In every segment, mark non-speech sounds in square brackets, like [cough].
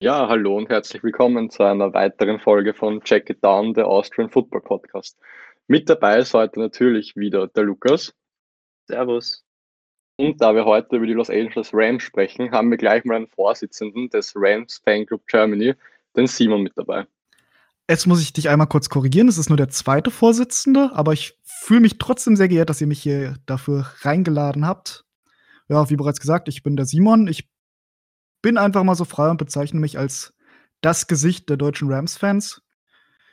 Ja, hallo und herzlich willkommen zu einer weiteren Folge von Check It Down, der Austrian Football Podcast. Mit dabei ist heute natürlich wieder der Lukas. Servus. Und da wir heute über die Los Angeles Rams sprechen, haben wir gleich mal einen Vorsitzenden des Rams Fanclub Germany, den Simon, mit dabei. Jetzt muss ich dich einmal kurz korrigieren. Es ist nur der zweite Vorsitzende, aber ich fühle mich trotzdem sehr geehrt, dass ihr mich hier dafür reingeladen habt. Ja, wie bereits gesagt, ich bin der Simon. Ich bin einfach mal so frei und bezeichne mich als das Gesicht der deutschen Rams-Fans.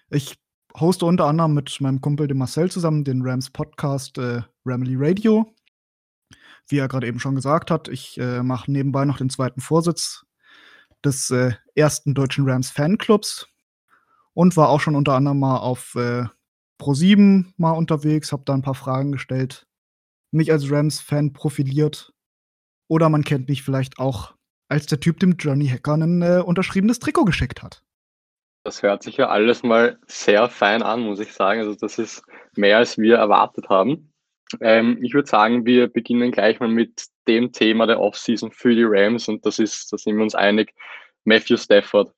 Ich hoste unter anderem mit meinem Kumpel, dem Marcel, zusammen den Rams-Podcast äh, Ramily Radio. Wie er gerade eben schon gesagt hat, ich äh, mache nebenbei noch den zweiten Vorsitz des äh, ersten deutschen Rams-Fanclubs und war auch schon unter anderem mal auf äh, Pro7 mal unterwegs, habe da ein paar Fragen gestellt, mich als Rams-Fan profiliert. Oder man kennt mich vielleicht auch als der Typ dem Johnny Hacker ein äh, unterschriebenes Trikot geschickt hat. Das hört sich ja alles mal sehr fein an, muss ich sagen. Also das ist mehr, als wir erwartet haben. Ähm, ich würde sagen, wir beginnen gleich mal mit dem Thema der Offseason für die Rams und das ist, da sind wir uns einig, Matthew Stafford.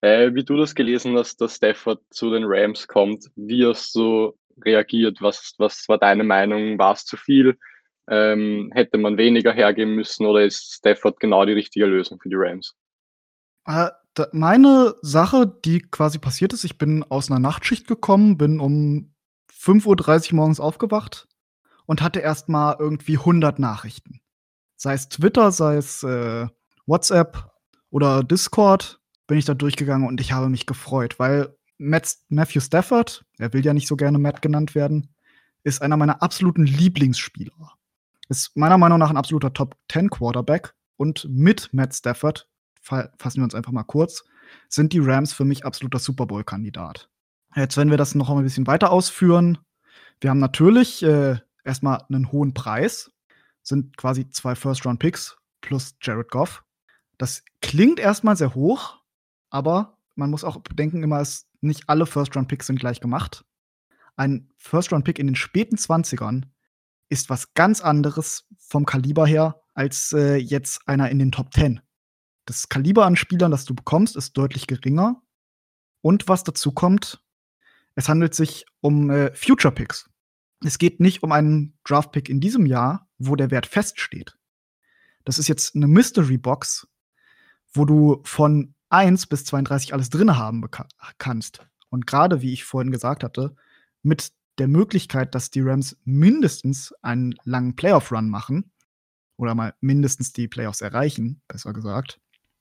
Äh, wie du das gelesen hast, dass Stafford zu den Rams kommt, wie hast du reagiert? Was, was war deine Meinung? War es zu viel? Ähm, hätte man weniger hergeben müssen oder ist Stafford genau die richtige Lösung für die Rams? Äh, meine Sache, die quasi passiert ist, ich bin aus einer Nachtschicht gekommen, bin um 5.30 Uhr morgens aufgewacht und hatte erstmal irgendwie 100 Nachrichten. Sei es Twitter, sei es äh, WhatsApp oder Discord, bin ich da durchgegangen und ich habe mich gefreut, weil Matt, Matthew Stafford, er will ja nicht so gerne Matt genannt werden, ist einer meiner absoluten Lieblingsspieler. Ist meiner Meinung nach ein absoluter Top 10 Quarterback. Und mit Matt Stafford, fassen wir uns einfach mal kurz, sind die Rams für mich absoluter Super Bowl-Kandidat. Jetzt, wenn wir das noch ein bisschen weiter ausführen, wir haben natürlich äh, erstmal einen hohen Preis, sind quasi zwei First-Round-Picks plus Jared Goff. Das klingt erstmal sehr hoch, aber man muss auch bedenken, immer, dass nicht alle First-Round-Picks sind gleich gemacht. Ein First-Round-Pick in den späten 20ern ist was ganz anderes vom Kaliber her als äh, jetzt einer in den Top 10. Das Kaliber an Spielern, das du bekommst, ist deutlich geringer. Und was dazu kommt, es handelt sich um äh, Future Picks. Es geht nicht um einen Draft Pick in diesem Jahr, wo der Wert feststeht. Das ist jetzt eine Mystery Box, wo du von 1 bis 32 alles drin haben kannst. Und gerade, wie ich vorhin gesagt hatte, mit der Möglichkeit, dass die Rams mindestens einen langen Playoff-Run machen oder mal mindestens die Playoffs erreichen, besser gesagt,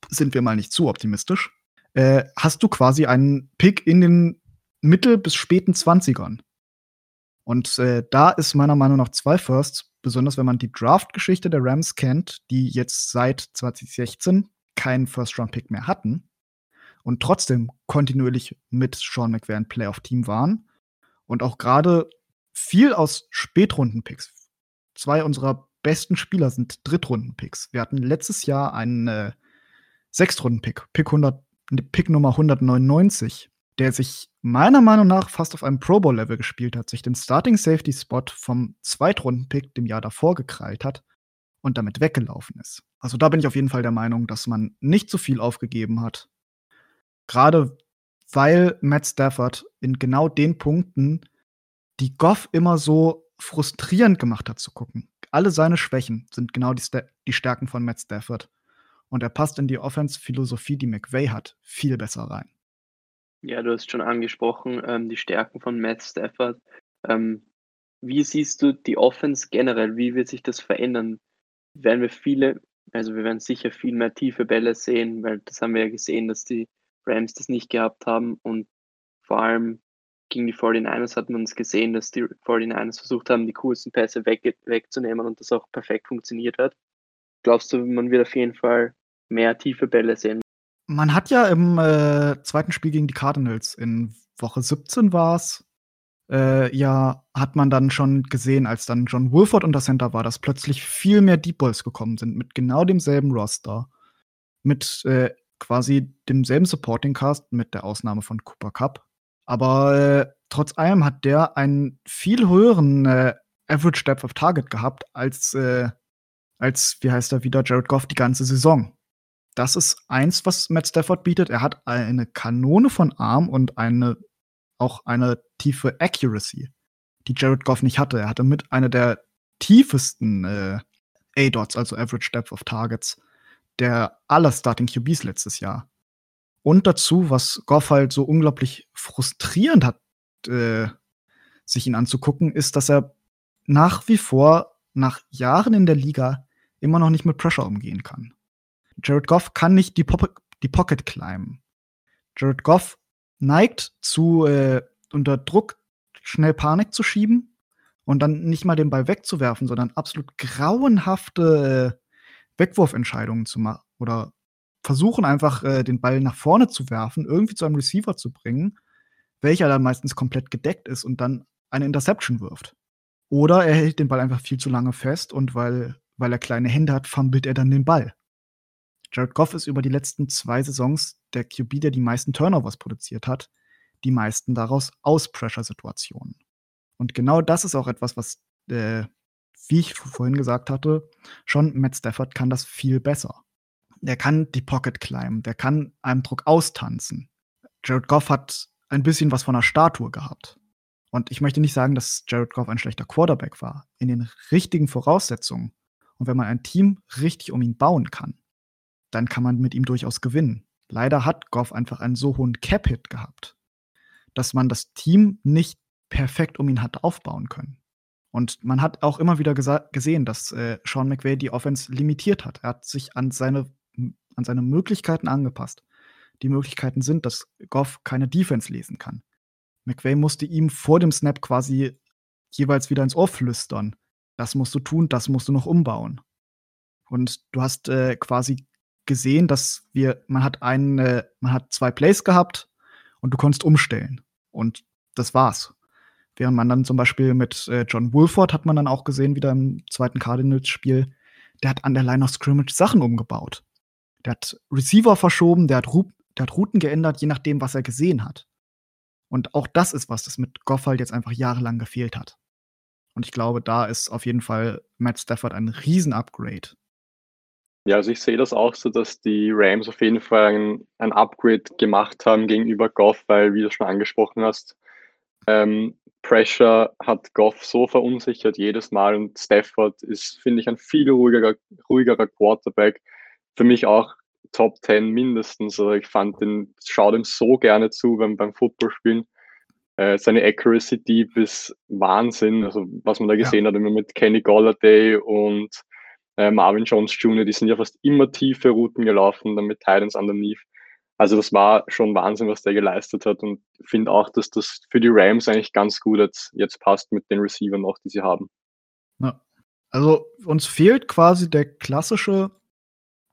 sind wir mal nicht zu optimistisch, äh, hast du quasi einen Pick in den mittel- bis späten 20ern. Und äh, da ist meiner Meinung nach zwei Firsts, besonders wenn man die Draft-Geschichte der Rams kennt, die jetzt seit 2016 keinen First-Round-Pick mehr hatten und trotzdem kontinuierlich mit Sean McVay ein Playoff-Team waren und auch gerade viel aus Spätrunden-Picks. Zwei unserer besten Spieler sind Drittrunden-Picks. Wir hatten letztes Jahr einen äh, Sechstrunden-Pick, Pick, 100, Pick Nummer 199, der sich meiner Meinung nach fast auf einem Pro Bowl-Level gespielt hat, sich den Starting Safety Spot vom Zweitrunden-Pick dem Jahr davor gekrallt hat und damit weggelaufen ist. Also da bin ich auf jeden Fall der Meinung, dass man nicht so viel aufgegeben hat. Gerade weil Matt Stafford in genau den Punkten, die Goff immer so frustrierend gemacht hat zu gucken. Alle seine Schwächen sind genau die, die Stärken von Matt Stafford. Und er passt in die Offense-Philosophie, die McVay hat, viel besser rein. Ja, du hast schon angesprochen, ähm, die Stärken von Matt Stafford. Ähm, wie siehst du die Offense generell? Wie wird sich das verändern? Werden wir viele, also wir werden sicher viel mehr tiefe Bälle sehen, weil das haben wir ja gesehen, dass die Rams das nicht gehabt haben und vor allem gegen die 49ers hat man es gesehen, dass die 49ers versucht haben, die coolsten Pässe weg, wegzunehmen und das auch perfekt funktioniert hat. Glaubst du, man wird auf jeden Fall mehr tiefe Bälle sehen? Man hat ja im äh, zweiten Spiel gegen die Cardinals in Woche 17 war es, äh, ja, hat man dann schon gesehen, als dann John Wolford unter Center war, dass plötzlich viel mehr Deep Balls gekommen sind mit genau demselben Roster. Mit äh, quasi demselben Supporting Cast mit der Ausnahme von Cooper Cup. Aber äh, trotz allem hat der einen viel höheren äh, Average Depth of Target gehabt als, äh, als, wie heißt er wieder, Jared Goff die ganze Saison. das ist eins, was Matt Stafford bietet. Er hat eine Kanone von Arm und eine, auch eine tiefe Accuracy, die Jared Goff nicht hatte. Er hatte mit einer der tiefesten äh, A-Dots, also Average Depth of Targets, der aller Starting QBs letztes Jahr. Und dazu, was Goff halt so unglaublich frustrierend hat, äh, sich ihn anzugucken, ist, dass er nach wie vor, nach Jahren in der Liga, immer noch nicht mit Pressure umgehen kann. Jared Goff kann nicht die, Pop die Pocket climben. Jared Goff neigt zu, äh, unter Druck schnell Panik zu schieben und dann nicht mal den Ball wegzuwerfen, sondern absolut grauenhafte äh, Wegwurfentscheidungen zu machen oder versuchen einfach äh, den Ball nach vorne zu werfen, irgendwie zu einem Receiver zu bringen, welcher dann meistens komplett gedeckt ist und dann eine Interception wirft. Oder er hält den Ball einfach viel zu lange fest und weil, weil er kleine Hände hat, fummelt er dann den Ball. Jared Goff ist über die letzten zwei Saisons der QB, der die meisten Turnovers produziert hat, die meisten daraus aus Pressure-Situationen. Und genau das ist auch etwas, was, äh, wie ich vorhin gesagt hatte, schon Matt Stafford kann das viel besser. Der kann die Pocket climben, der kann einem Druck austanzen. Jared Goff hat ein bisschen was von einer Statue gehabt. Und ich möchte nicht sagen, dass Jared Goff ein schlechter Quarterback war. In den richtigen Voraussetzungen und wenn man ein Team richtig um ihn bauen kann, dann kann man mit ihm durchaus gewinnen. Leider hat Goff einfach einen so hohen Cap-Hit gehabt, dass man das Team nicht perfekt um ihn hat aufbauen können. Und man hat auch immer wieder gesehen, dass äh, Sean McVay die Offense limitiert hat. Er hat sich an seine, an seine Möglichkeiten angepasst. Die Möglichkeiten sind, dass Goff keine Defense lesen kann. McVay musste ihm vor dem Snap quasi jeweils wieder ins Ohr flüstern. Das musst du tun, das musst du noch umbauen. Und du hast äh, quasi gesehen, dass wir, man hat einen, äh, man hat zwei Plays gehabt und du konntest umstellen. Und das war's. Während man dann zum Beispiel mit äh, John Wolford hat man dann auch gesehen, wieder im zweiten Cardinals-Spiel, der hat an der Line of Scrimmage Sachen umgebaut. Der hat Receiver verschoben, der hat, Ru der hat Routen geändert, je nachdem, was er gesehen hat. Und auch das ist was, das mit Goff halt jetzt einfach jahrelang gefehlt hat. Und ich glaube, da ist auf jeden Fall Matt Stafford ein Riesen-Upgrade. Ja, also ich sehe das auch so, dass die Rams auf jeden Fall ein, ein Upgrade gemacht haben gegenüber Goff, weil, wie du schon angesprochen hast, ähm, Pressure hat Goff so verunsichert jedes Mal und Stafford ist, finde ich, ein viel ruhigerer, ruhigerer Quarterback. Für mich auch Top 10 mindestens. Also ich fand den, schaue dem so gerne zu beim, beim Footballspielen. Äh, seine Accuracy Deep ist Wahnsinn. Also was man da gesehen ja. hat, immer mit Kenny Golladay und äh, Marvin Jones Jr., die sind ja fast immer tiefe Routen gelaufen, dann mit Titans underneath. Also das war schon Wahnsinn, was der geleistet hat und finde auch, dass das für die Rams eigentlich ganz gut jetzt, jetzt passt mit den Receivern noch, die sie haben. Ja. Also uns fehlt quasi der klassische,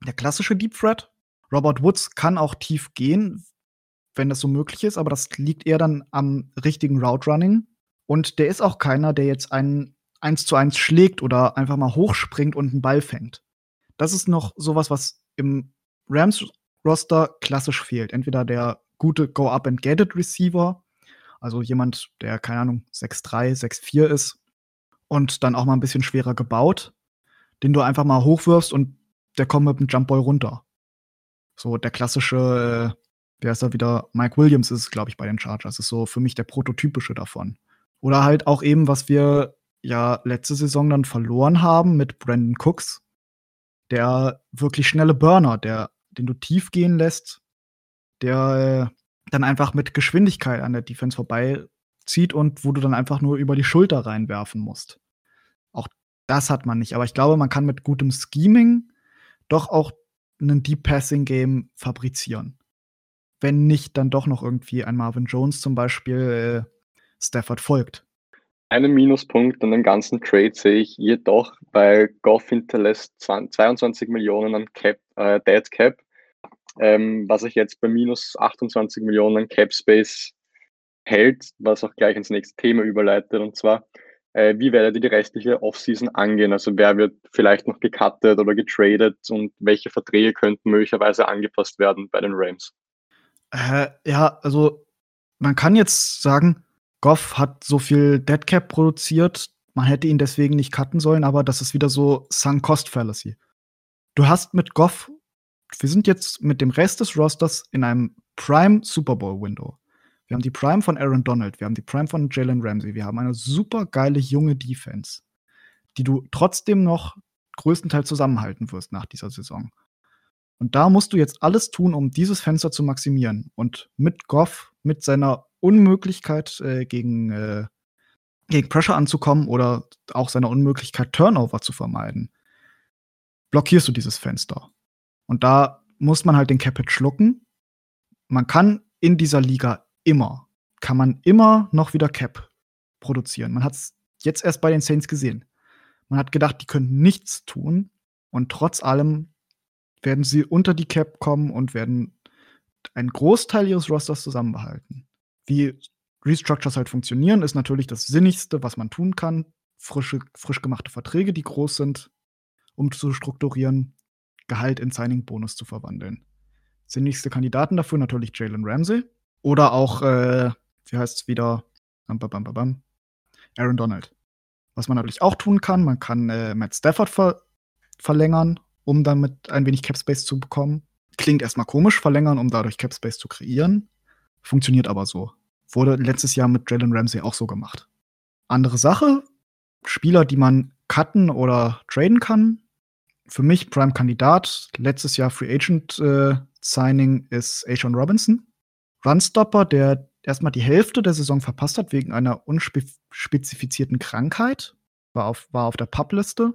der klassische Deep Threat. Robert Woods kann auch tief gehen, wenn das so möglich ist, aber das liegt eher dann am richtigen Route Running. Und der ist auch keiner, der jetzt einen eins zu eins schlägt oder einfach mal hochspringt und einen Ball fängt. Das ist noch sowas, was im Rams-Roster klassisch fehlt. Entweder der gute Go-Up-and-Get-It-Receiver, also jemand, der, keine Ahnung, 6'3, 6'4 ist und dann auch mal ein bisschen schwerer gebaut, den du einfach mal hochwirfst und der kommt mit dem Jumpball runter. So der klassische, wer ist da wieder? Mike Williams ist, glaube ich, bei den Chargers. Ist so für mich der prototypische davon. Oder halt auch eben, was wir ja letzte Saison dann verloren haben mit Brandon Cooks, der wirklich schnelle Burner, der, den du tief gehen lässt, der äh, dann einfach mit Geschwindigkeit an der Defense vorbeizieht und wo du dann einfach nur über die Schulter reinwerfen musst. Auch das hat man nicht. Aber ich glaube, man kann mit gutem Scheming doch auch ein Deep Passing Game fabrizieren. Wenn nicht dann doch noch irgendwie ein Marvin Jones zum Beispiel äh, Stafford folgt. Einen Minuspunkt an dem ganzen Trade sehe ich jedoch, weil Goff hinterlässt 22 Millionen an Cap, äh, Dead Cap, ähm, was sich jetzt bei minus 28 Millionen Cap Space hält, was auch gleich ins nächste Thema überleitet, und zwar, äh, wie werdet ihr die restliche Offseason angehen? Also wer wird vielleicht noch gecuttet oder getradet und welche Verträge könnten möglicherweise angepasst werden bei den Rams? Äh, ja, also man kann jetzt sagen, Goff hat so viel Deadcap produziert, man hätte ihn deswegen nicht cutten sollen, aber das ist wieder so Sunk Cost Fallacy. Du hast mit Goff wir sind jetzt mit dem Rest des Rosters in einem Prime Super Bowl Window. Wir haben die Prime von Aaron Donald, wir haben die Prime von Jalen Ramsey, wir haben eine super geile junge Defense, die du trotzdem noch größtenteils zusammenhalten wirst nach dieser Saison. Und da musst du jetzt alles tun, um dieses Fenster zu maximieren. Und mit Goff, mit seiner Unmöglichkeit äh, gegen, äh, gegen Pressure anzukommen oder auch seiner Unmöglichkeit, Turnover zu vermeiden, blockierst du dieses Fenster. Und da muss man halt den Capit schlucken. Man kann in dieser Liga immer, kann man immer noch wieder Cap produzieren. Man hat es jetzt erst bei den Saints gesehen. Man hat gedacht, die könnten nichts tun. Und trotz allem werden sie unter die Cap kommen und werden einen Großteil ihres Rosters zusammenbehalten. Wie Restructures halt funktionieren, ist natürlich das Sinnigste, was man tun kann. Frische, frisch gemachte Verträge, die groß sind, um zu strukturieren, Gehalt in Signing-Bonus zu verwandeln. Sinnigste Kandidaten dafür natürlich Jalen Ramsey oder auch, äh, wie heißt es wieder, bam, bam, bam, Aaron Donald. Was man natürlich auch tun kann, man kann äh, Matt Stafford ver verlängern um damit ein wenig Cap Space zu bekommen. Klingt erstmal komisch, verlängern, um dadurch Cap Space zu kreieren. Funktioniert aber so. Wurde letztes Jahr mit Jalen Ramsey auch so gemacht. Andere Sache, Spieler, die man cutten oder traden kann. Für mich Prime-Kandidat. Letztes Jahr Free Agent äh, Signing ist Ashawn Robinson. Runstopper, der erstmal die Hälfte der Saison verpasst hat wegen einer unspezifizierten Krankheit. War auf, war auf der Publiste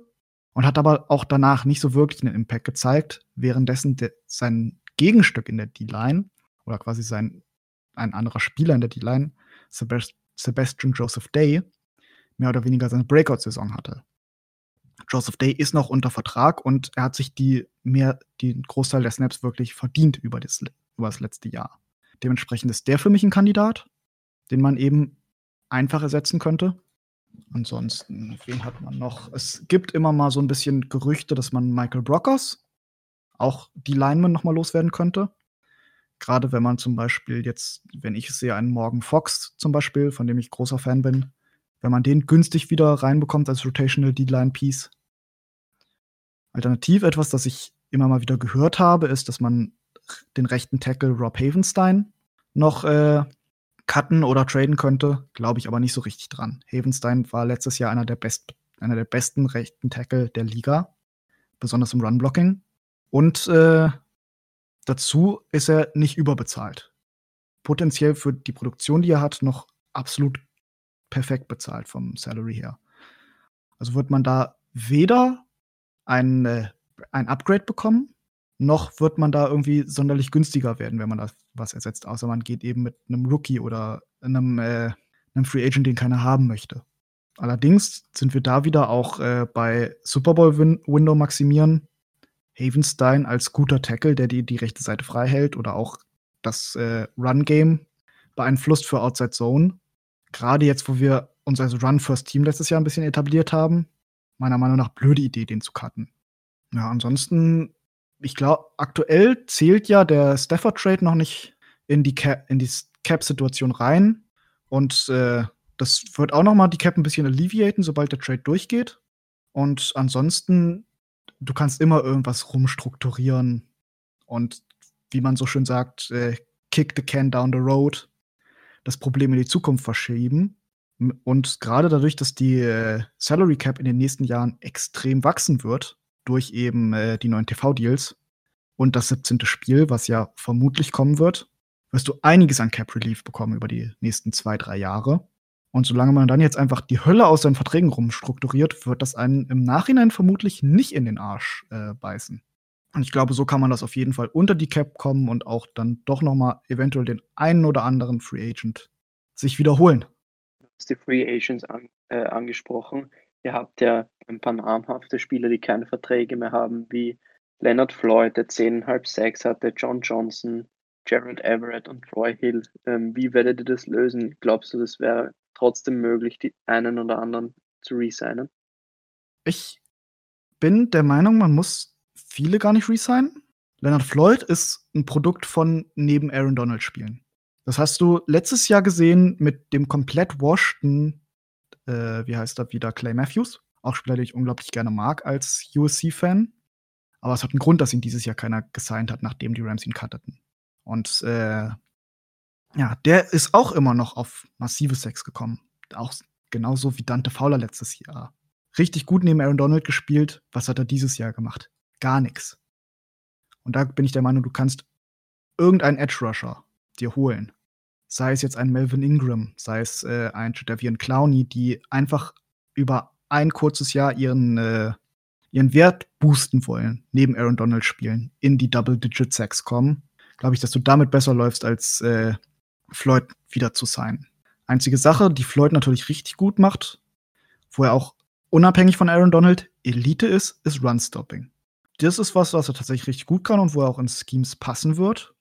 und hat aber auch danach nicht so wirklich einen Impact gezeigt, währenddessen de, sein Gegenstück in der D-Line oder quasi sein ein anderer Spieler in der D-Line, Sebast Sebastian Joseph Day, mehr oder weniger seine Breakout-Saison hatte. Joseph Day ist noch unter Vertrag und er hat sich die mehr, den Großteil der Snaps wirklich verdient über das, über das letzte Jahr. Dementsprechend ist der für mich ein Kandidat, den man eben einfach ersetzen könnte. Ansonsten, wen hat man noch? Es gibt immer mal so ein bisschen Gerüchte, dass man Michael Brockers, auch die Lineman, noch mal loswerden könnte. Gerade wenn man zum Beispiel jetzt, wenn ich sehe, einen Morgan Fox zum Beispiel, von dem ich großer Fan bin, wenn man den günstig wieder reinbekommt als Rotational D-Line-Piece. Alternativ etwas, das ich immer mal wieder gehört habe, ist, dass man den rechten Tackle Rob Havenstein noch äh, cutten oder traden könnte, glaube ich aber nicht so richtig dran. Havenstein war letztes Jahr einer der, best, einer der besten rechten Tackle der Liga, besonders im Run-Blocking. Und äh, dazu ist er nicht überbezahlt. Potenziell für die Produktion, die er hat, noch absolut perfekt bezahlt vom Salary her. Also wird man da weder ein, äh, ein Upgrade bekommen, noch wird man da irgendwie sonderlich günstiger werden, wenn man da was ersetzt, außer man geht eben mit einem Rookie oder einem, äh, einem Free Agent, den keiner haben möchte. Allerdings sind wir da wieder auch äh, bei Super Bowl Win Window maximieren. Havenstein als guter Tackle, der die, die rechte Seite frei hält oder auch das äh, Run-Game beeinflusst für Outside Zone. Gerade jetzt, wo wir uns als Run-First-Team letztes Jahr ein bisschen etabliert haben, meiner Meinung nach blöde Idee, den zu cutten. Ja, ansonsten ich glaube, aktuell zählt ja der Stafford-Trade noch nicht in die, Cap, in die Cap-Situation rein. Und äh, das wird auch noch mal die Cap ein bisschen alleviaten, sobald der Trade durchgeht. Und ansonsten, du kannst immer irgendwas rumstrukturieren und wie man so schön sagt, äh, kick the can down the road, das Problem in die Zukunft verschieben. Und gerade dadurch, dass die äh, Salary Cap in den nächsten Jahren extrem wachsen wird, durch eben äh, die neuen TV-Deals und das 17. Spiel, was ja vermutlich kommen wird, wirst du einiges an Cap Relief bekommen über die nächsten zwei, drei Jahre. Und solange man dann jetzt einfach die Hölle aus seinen Verträgen rumstrukturiert, wird das einen im Nachhinein vermutlich nicht in den Arsch äh, beißen. Und ich glaube, so kann man das auf jeden Fall unter die Cap kommen und auch dann doch noch mal eventuell den einen oder anderen Free Agent sich wiederholen. Hast die Free Agents an, äh, angesprochen. Ihr habt ja ein paar namhafte Spieler, die keine Verträge mehr haben, wie Leonard Floyd, der 10,5 Sacks hatte, John Johnson, Jared Everett und Troy Hill. Ähm, wie werdet ihr das lösen? Glaubst du, das wäre trotzdem möglich, die einen oder anderen zu resignen? Ich bin der Meinung, man muss viele gar nicht resignen. Leonard Floyd ist ein Produkt von neben Aaron Donald spielen. Das hast du letztes Jahr gesehen mit dem komplett washten, äh, wie heißt er wieder, Clay Matthews. Auch Spieler, den ich unglaublich gerne mag als USC-Fan. Aber es hat einen Grund, dass ihn dieses Jahr keiner gesigned hat, nachdem die Rams ihn cutteten. Und äh, ja, der ist auch immer noch auf massive Sex gekommen. Auch genauso wie Dante Fowler letztes Jahr. Richtig gut neben Aaron Donald gespielt. Was hat er dieses Jahr gemacht? Gar nichts. Und da bin ich der Meinung, du kannst irgendeinen Edge Rusher dir holen. Sei es jetzt ein Melvin Ingram, sei es äh, ein Jadavian Clowney, die einfach über ein kurzes Jahr ihren, äh, ihren Wert boosten wollen, neben Aaron Donald spielen, in die Double-Digit-Sacks kommen, glaube ich, dass du damit besser läufst, als äh, Floyd wieder zu sein. Einzige Sache, die Floyd natürlich richtig gut macht, wo er auch unabhängig von Aaron Donald Elite ist, ist Run-Stopping. Das ist was, was er tatsächlich richtig gut kann und wo er auch in Schemes passen wird.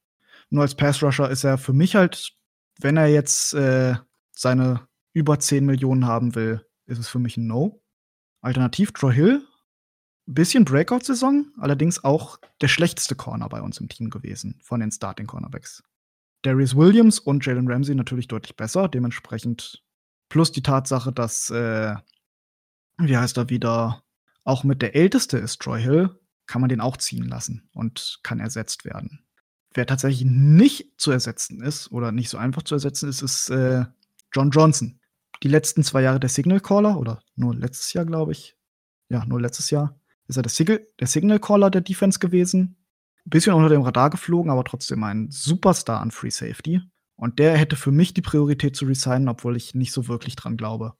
Nur als Pass-Rusher ist er für mich halt, wenn er jetzt äh, seine über 10 Millionen haben will, ist es für mich ein No. Alternativ Troy Hill, bisschen Breakout-Saison, allerdings auch der schlechteste Corner bei uns im Team gewesen von den Starting Cornerbacks. Darius Williams und Jalen Ramsey natürlich deutlich besser, dementsprechend plus die Tatsache, dass, äh, wie heißt er wieder, auch mit der älteste ist Troy Hill, kann man den auch ziehen lassen und kann ersetzt werden. Wer tatsächlich nicht zu ersetzen ist oder nicht so einfach zu ersetzen ist, ist äh, John Johnson die letzten zwei Jahre der Signal Caller oder nur letztes Jahr, glaube ich. Ja, nur letztes Jahr ist er der, Signal, der Signal Caller der Defense gewesen. Bisschen unter dem Radar geflogen, aber trotzdem ein Superstar an Free Safety. Und der hätte für mich die Priorität zu resignen, obwohl ich nicht so wirklich dran glaube.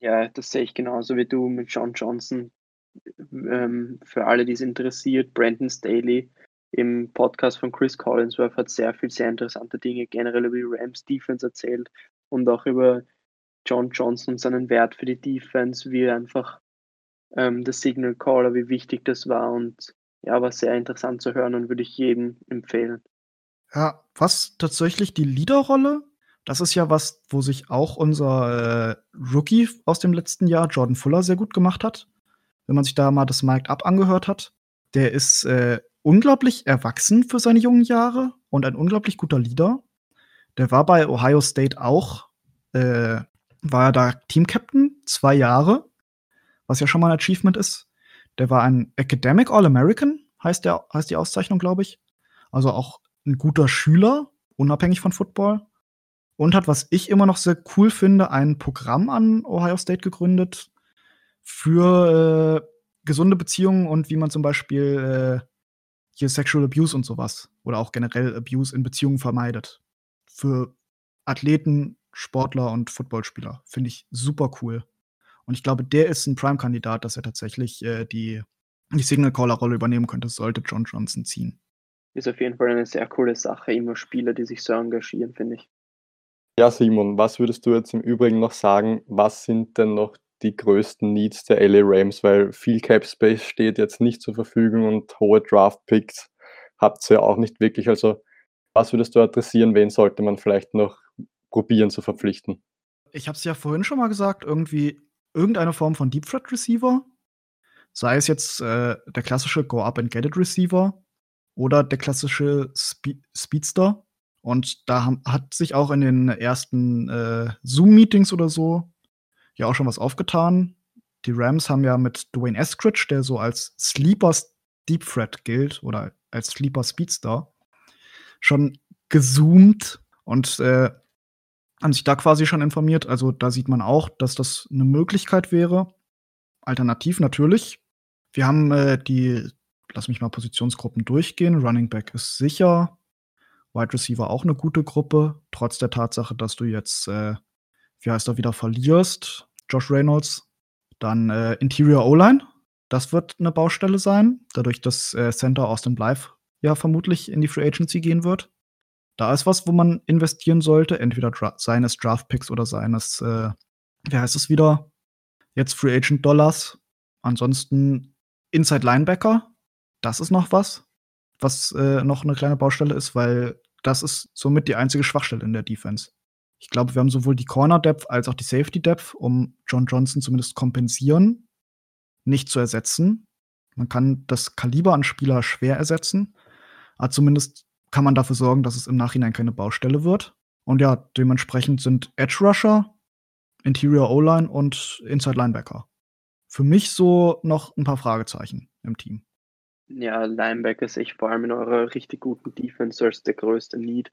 Ja, das sehe ich genauso wie du mit John Johnson. Ähm, für alle, die es interessiert, Brandon Staley im Podcast von Chris Collinsworth hat sehr viel, sehr interessante Dinge generell über die Rams Defense erzählt und auch über John Johnson seinen Wert für die Defense, wie einfach ähm, der Signal Caller, wie wichtig das war und ja, war sehr interessant zu hören und würde ich jedem empfehlen. Ja, was tatsächlich die Leaderrolle, das ist ja was, wo sich auch unser äh, Rookie aus dem letzten Jahr, Jordan Fuller, sehr gut gemacht hat. Wenn man sich da mal das Mic'd Up angehört hat. Der ist äh, unglaublich erwachsen für seine jungen Jahre und ein unglaublich guter Leader. Der war bei Ohio State auch äh, war er da Team-Captain, zwei Jahre, was ja schon mal ein Achievement ist. Der war ein Academic All-American, heißt, heißt die Auszeichnung, glaube ich. Also auch ein guter Schüler, unabhängig von Football. Und hat, was ich immer noch sehr cool finde, ein Programm an Ohio State gegründet für äh, gesunde Beziehungen und wie man zum Beispiel äh, hier Sexual Abuse und sowas oder auch generell Abuse in Beziehungen vermeidet. Für Athleten Sportler und Footballspieler. Finde ich super cool. Und ich glaube, der ist ein Prime-Kandidat, dass er tatsächlich äh, die, die Signal-Caller-Rolle übernehmen könnte, sollte John Johnson ziehen. Ist auf jeden Fall eine sehr coole Sache, immer Spieler, die sich so engagieren, finde ich. Ja, Simon, was würdest du jetzt im Übrigen noch sagen? Was sind denn noch die größten Needs der LA Rams? Weil viel Cap Space steht jetzt nicht zur Verfügung und hohe Draft Picks habt ihr auch nicht wirklich. Also, was würdest du adressieren? Wen sollte man vielleicht noch probieren zu verpflichten. Ich habe es ja vorhin schon mal gesagt, irgendwie irgendeine Form von Deep Threat Receiver, sei es jetzt äh, der klassische Go Up and Get It Receiver oder der klassische Spe Speedster. Und da hat sich auch in den ersten äh, Zoom-Meetings oder so ja auch schon was aufgetan. Die Rams haben ja mit Dwayne Eskridge, der so als Sleeper Deep Threat gilt oder als Sleeper Speedster, schon gezoomt und äh, haben sich da quasi schon informiert. Also da sieht man auch, dass das eine Möglichkeit wäre. Alternativ natürlich. Wir haben äh, die, lass mich mal Positionsgruppen durchgehen. Running Back ist sicher. Wide Receiver auch eine gute Gruppe, trotz der Tatsache, dass du jetzt, äh, wie heißt er, wieder verlierst. Josh Reynolds. Dann äh, Interior O-Line. Das wird eine Baustelle sein, dadurch, dass äh, Center Austin Blythe ja vermutlich in die Free Agency gehen wird da ist was, wo man investieren sollte, entweder Dra seines Draft-Picks oder seines, äh, wie heißt es wieder? Jetzt Free Agent Dollars. Ansonsten Inside Linebacker, das ist noch was, was äh, noch eine kleine Baustelle ist, weil das ist somit die einzige Schwachstelle in der Defense. Ich glaube, wir haben sowohl die Corner Depth als auch die Safety Depth, um John Johnson zumindest kompensieren, nicht zu ersetzen. Man kann das Kaliber an Spieler schwer ersetzen, aber zumindest kann man dafür sorgen, dass es im Nachhinein keine Baustelle wird. Und ja, dementsprechend sind Edge Rusher, Interior O-Line und Inside Linebacker. Für mich so noch ein paar Fragezeichen im Team. Ja, Linebacker sehe ich vor allem in eurer richtig guten Defense als der größte Need.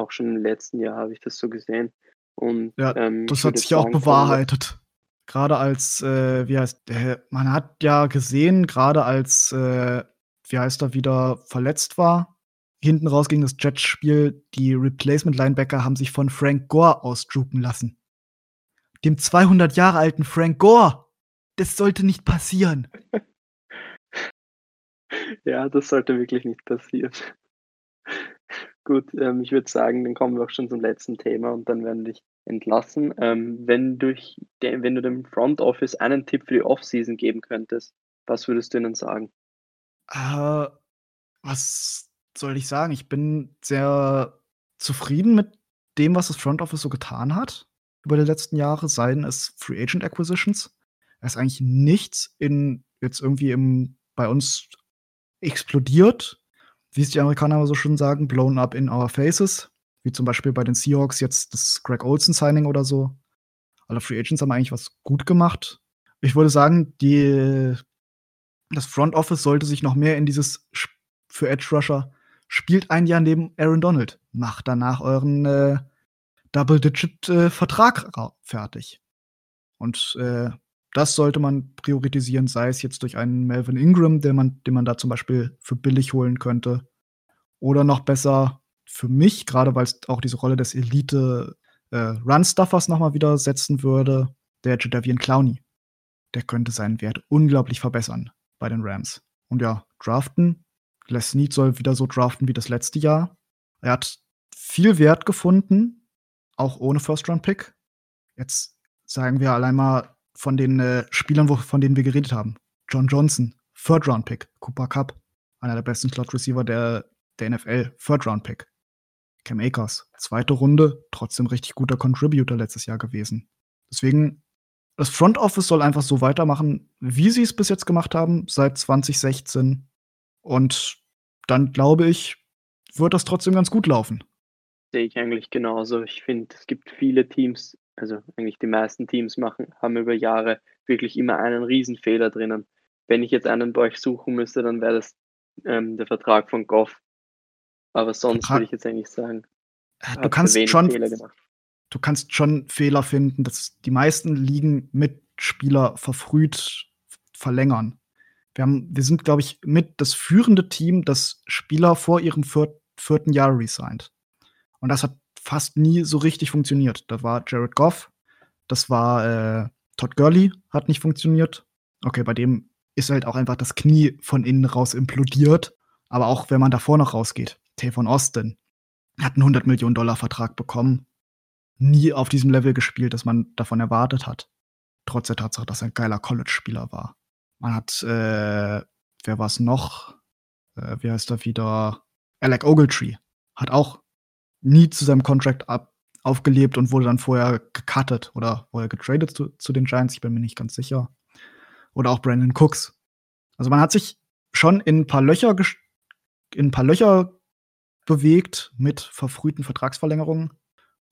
Auch schon im letzten Jahr habe ich das so gesehen. Und, Ja, ähm, das hat sich ja auch bewahrheitet. Gerade als, äh, wie heißt der? Man hat ja gesehen, gerade als, äh, wie heißt er, wieder verletzt war, hinten raus gegen das Jets-Spiel, die Replacement-Linebacker haben sich von Frank Gore ausdrucken lassen. Dem 200 Jahre alten Frank Gore. Das sollte nicht passieren. [laughs] Ja, das sollte wirklich nicht passieren. Gut, ähm, ich würde sagen, dann kommen wir auch schon zum letzten Thema und dann werden wir dich entlassen. Ähm, wenn, durch de wenn du dem Front Office einen Tipp für die Offseason geben könntest, was würdest du ihnen sagen? Äh, was soll ich sagen? Ich bin sehr zufrieden mit dem, was das Front Office so getan hat über die letzten Jahre, seien es Free Agent Acquisitions. Da ist eigentlich nichts in jetzt irgendwie im bei uns explodiert, wie es die Amerikaner immer so schön sagen, blown up in our faces, wie zum Beispiel bei den Seahawks jetzt das Greg Olsen Signing oder so. Alle Free Agents haben eigentlich was gut gemacht. Ich würde sagen, die das Front Office sollte sich noch mehr in dieses für Edge Rusher spielt ein Jahr neben Aaron Donald, macht danach euren, äh, Double-Digit, äh, fertig. Und, äh, das sollte man priorisieren, sei es jetzt durch einen Melvin Ingram, den man den man da zum Beispiel für billig holen könnte. Oder noch besser für mich, grade weil's auch diese Rolle des Elite, äh, Run-Stuffers noch mal wieder setzen würde, der Jadeveon Clowney. Der könnte seinen Wert unglaublich verbessern bei den Rams. Und ja, draften. Les Snead soll wieder so draften wie das letzte Jahr. Er hat viel Wert gefunden, auch ohne First-Round-Pick. Jetzt sagen wir allein mal von den, äh, Spielern, wo von denen wir geredet haben. John Johnson, Third-Round-Pick. Cooper Kupp, einer der besten Slot-Receiver der der NFL, Third-Round-Pick. Cam Akers, zweite Runde, trotzdem richtig guter Contributor letztes Jahr gewesen. Deswegen, das Front Office soll einfach so weitermachen, wie sie es bis jetzt gemacht haben, seit 2016. Und dann glaube ich, wird das trotzdem ganz gut laufen. Sehe ich eigentlich genauso. Ich finde, es gibt viele Teams, also eigentlich die meisten Teams machen haben über Jahre wirklich immer einen Riesenfehler drinnen. Wenn ich jetzt einen bei euch suchen müsste, dann wäre das, ähm, der Vertrag von Goff. Aber sonst Vertrag würde ich jetzt eigentlich sagen, Äh, du kannst schon Fehler gemacht. du kannst schon Fehler finden, dass die meisten Ligen Mitspieler verfrüht verlängern. Wir haben wir sind, glaube ich, mit das führende Team, das Spieler vor ihrem viert vierten Jahr resigned. Und das hat fast nie so richtig funktioniert. Da war Jared Goff, das war, äh, Todd Gurley, hat nicht funktioniert. Okay, bei dem ist halt auch einfach das Knie von innen raus implodiert. Aber auch wenn man davor noch rausgeht, Tavon Austin hat 'n $100.000.000 Bekommen, nie auf diesem Level gespielt, das man davon erwartet hat, trotz der Tatsache, dass er 'n geiler College-Spieler war. Man hat, äh wer war's noch? Äh, wie heißt er wieder? Alec Ogletree hat auch nie zu seinem Contract ab aufgelebt und wurde dann vorher gecuttet oder wurde getradet zu zu den Giants, ich bin mir nicht ganz sicher. Oder auch Brandon Cooks. Also, man hat sich schon in 'n paar Löcher in 'n paar Löcher bewegt mit verfrühten Vertragsverlängerungen,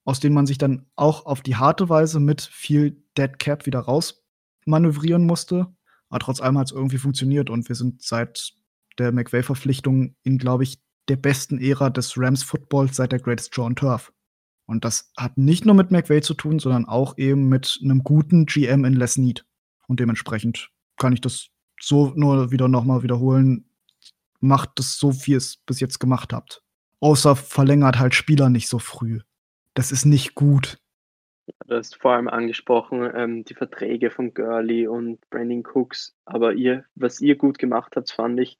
aus denen man sich dann auch auf die harte Weise mit viel Dead Cap wieder rausmanövrieren musste. Aber trotz allem hat's irgendwie funktioniert und wir sind seit der McVay-Verpflichtung in, glaube ich, der besten Ära des Rams-Footballs seit der Greatest on Turf. Und das hat nicht nur mit McVay zu tun, sondern auch eben mit 'nem guten GM in Les Snead. Und dementsprechend kann ich das so nur wieder noch mal wiederholen. Macht das so, wie ihr's bis jetzt gemacht habt. Außer verlängert halt Spieler nicht so früh. Das ist nicht gut. Du hast vor allem angesprochen, ähm, die Verträge von Gurley und Brandon Cooks. Aber ihr was ihr gut gemacht habt, fand ich,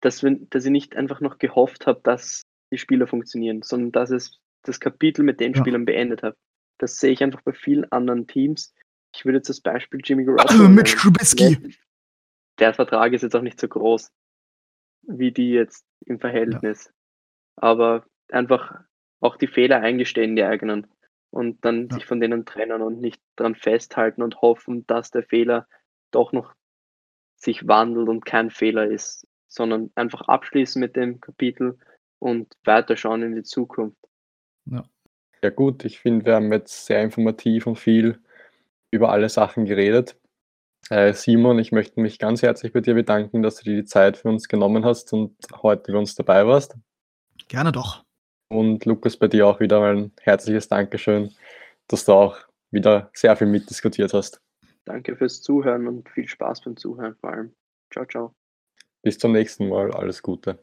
dass wenn dass ihr nicht einfach noch gehofft habt, dass die Spieler funktionieren, sondern dass es das Kapitel mit den Ja. Spielern beendet habt. Das sehe ich einfach bei vielen anderen Teams. Ich würde jetzt das Beispiel Jimmy Garoppolo Mitch nennen. Trubisky. Der Vertrag ist jetzt auch nicht so groß wie die jetzt im Ja. Verhältnis. Aber einfach auch die Fehler eingestehen, die eigenen. Und dann Ja. sich von denen trennen und nicht dran festhalten und hoffen, dass der Fehler doch noch sich wandelt und kein Fehler ist, sondern einfach abschließen mit dem Kapitel und weiterschauen in die Zukunft. Ja. Ja gut, ich finde, wir haben jetzt sehr informativ und viel über alle Sachen geredet. Äh, Simon, ich möchte mich ganz herzlich bei dir bedanken, dass du dir die Zeit für uns genommen hast und heute bei uns dabei warst. Gerne doch. Und Lukas, bei dir auch wieder mal ein herzliches Dankeschön, dass du auch wieder sehr viel mitdiskutiert hast. Danke fürs Zuhören und viel Spaß beim Zuhören vor allem. Ciao, ciao. Bis zum nächsten Mal. Alles Gute.